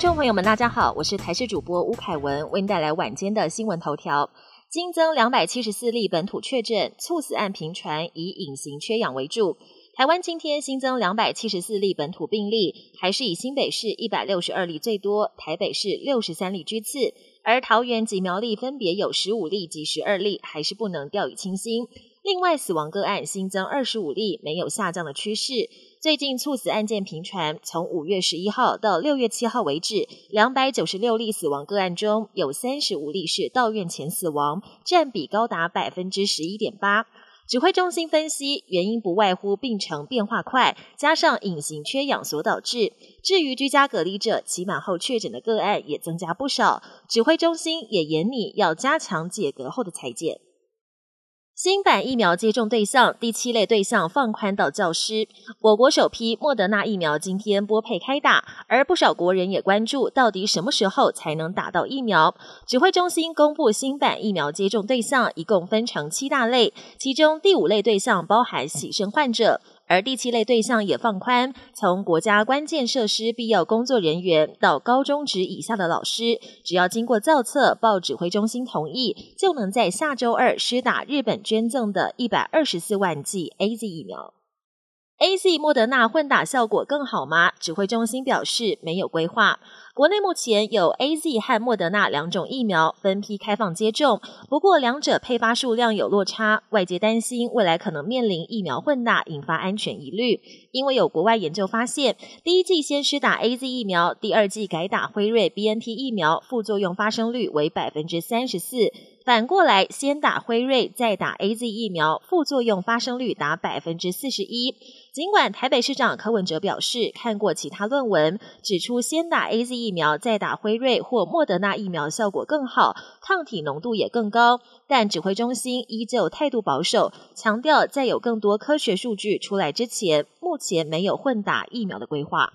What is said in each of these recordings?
听众朋友们，大家好，我是台视主播吴凯文，为您带来晚间的新闻头条。新增两百七十四例本土确诊，猝死案频传，以隐形缺氧为主。台湾今天新增两百七十四例本土病例，还是以新北市一百六十二例最多，台北市六十三例居次，而桃园及苗栗分别有十五例及十二例，还是不能掉以轻心。另外，死亡个案新增二十五例，没有下降的趋势。最近猝死案件频传，从五月十一号到六月七号为止，两百九十六例死亡个案中有三十五例是到院前死亡，占比高达百分之十一点八。指挥中心分析，原因不外乎病程变化快，加上隐形缺氧所导致。至于居家隔离者，期满后确诊的个案也增加不少。指挥中心也严拟要加强解隔后的裁剪。新版疫苗接种对象第七类对象放宽到教师。我国首批莫德纳疫苗今天拨配开打，而不少国人也关注到底什么时候才能打到疫苗。指挥中心公布新版疫苗接种对象一共分成七大类，其中第五类对象包含洗肾患者。而第七类对象也放宽，从国家关键设施必要工作人员到高中职以下的老师，只要经过造册、报指挥中心同意，就能在下周二施打日本捐赠的一百二十四万剂 A Z 疫苗。A Z 莫德纳混打效果更好吗？指挥中心表示没有规划。国内目前有 A Z 和莫德纳两种疫苗分批开放接种，不过两者配发数量有落差，外界担心未来可能面临疫苗混打，引发安全疑虑。因为有国外研究发现，第一季先施打 A Z 疫苗，第二季改打辉瑞 B N T 疫苗，副作用发生率为百分之三十四。反过来，先打辉瑞再打 A Z 疫苗，副作用发生率达百分之四十一。尽管台北市长柯文哲表示看过其他论文，指出先打 A Z 疫苗再打辉瑞或莫德纳疫苗效果更好，抗体浓度也更高，但指挥中心依旧态度保守，强调在有更多科学数据出来之前，目前没有混打疫苗的规划。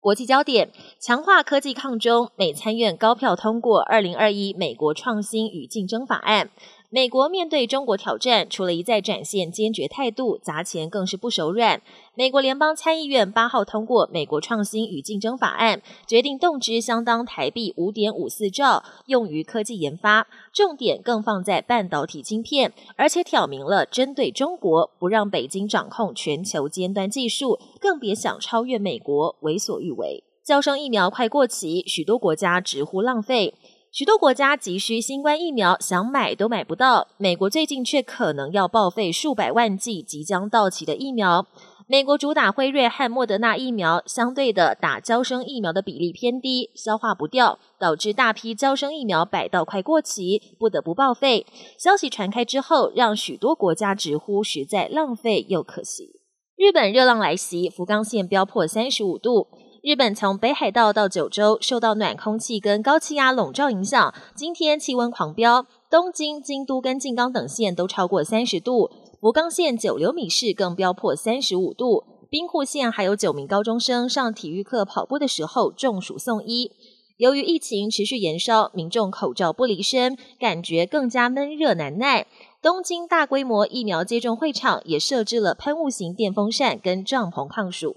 国际焦点：强化科技抗中，美参院高票通过《二零二一美国创新与竞争法案》。美国面对中国挑战，除了一再展现坚决态度，砸钱更是不手软。美国联邦参议院八号通过《美国创新与竞争法案》，决定动支相当台币五点五四兆用于科技研发，重点更放在半导体晶片，而且挑明了针对中国，不让北京掌控全球尖端技术，更别想超越美国，为所欲为。招生疫苗快过期，许多国家直呼浪费。许多国家急需新冠疫苗，想买都买不到。美国最近却可能要报废数百万剂即将到期的疫苗。美国主打辉瑞和莫德纳疫苗，相对的打交生疫苗的比例偏低，消化不掉，导致大批交生疫苗摆到快过期，不得不报废。消息传开之后，让许多国家直呼实在浪费又可惜。日本热浪来袭，福冈县飙破三十五度。日本从北海道到九州，受到暖空气跟高气压笼罩影响，今天气温狂飙，东京、京都跟静冈等县都超过三十度，福冈县九流米市更飙破三十五度，兵库县还有九名高中生上体育课跑步的时候中暑送医。由于疫情持续延烧，民众口罩不离身，感觉更加闷热难耐。东京大规模疫苗接种会场也设置了喷雾型电风扇跟帐篷抗暑。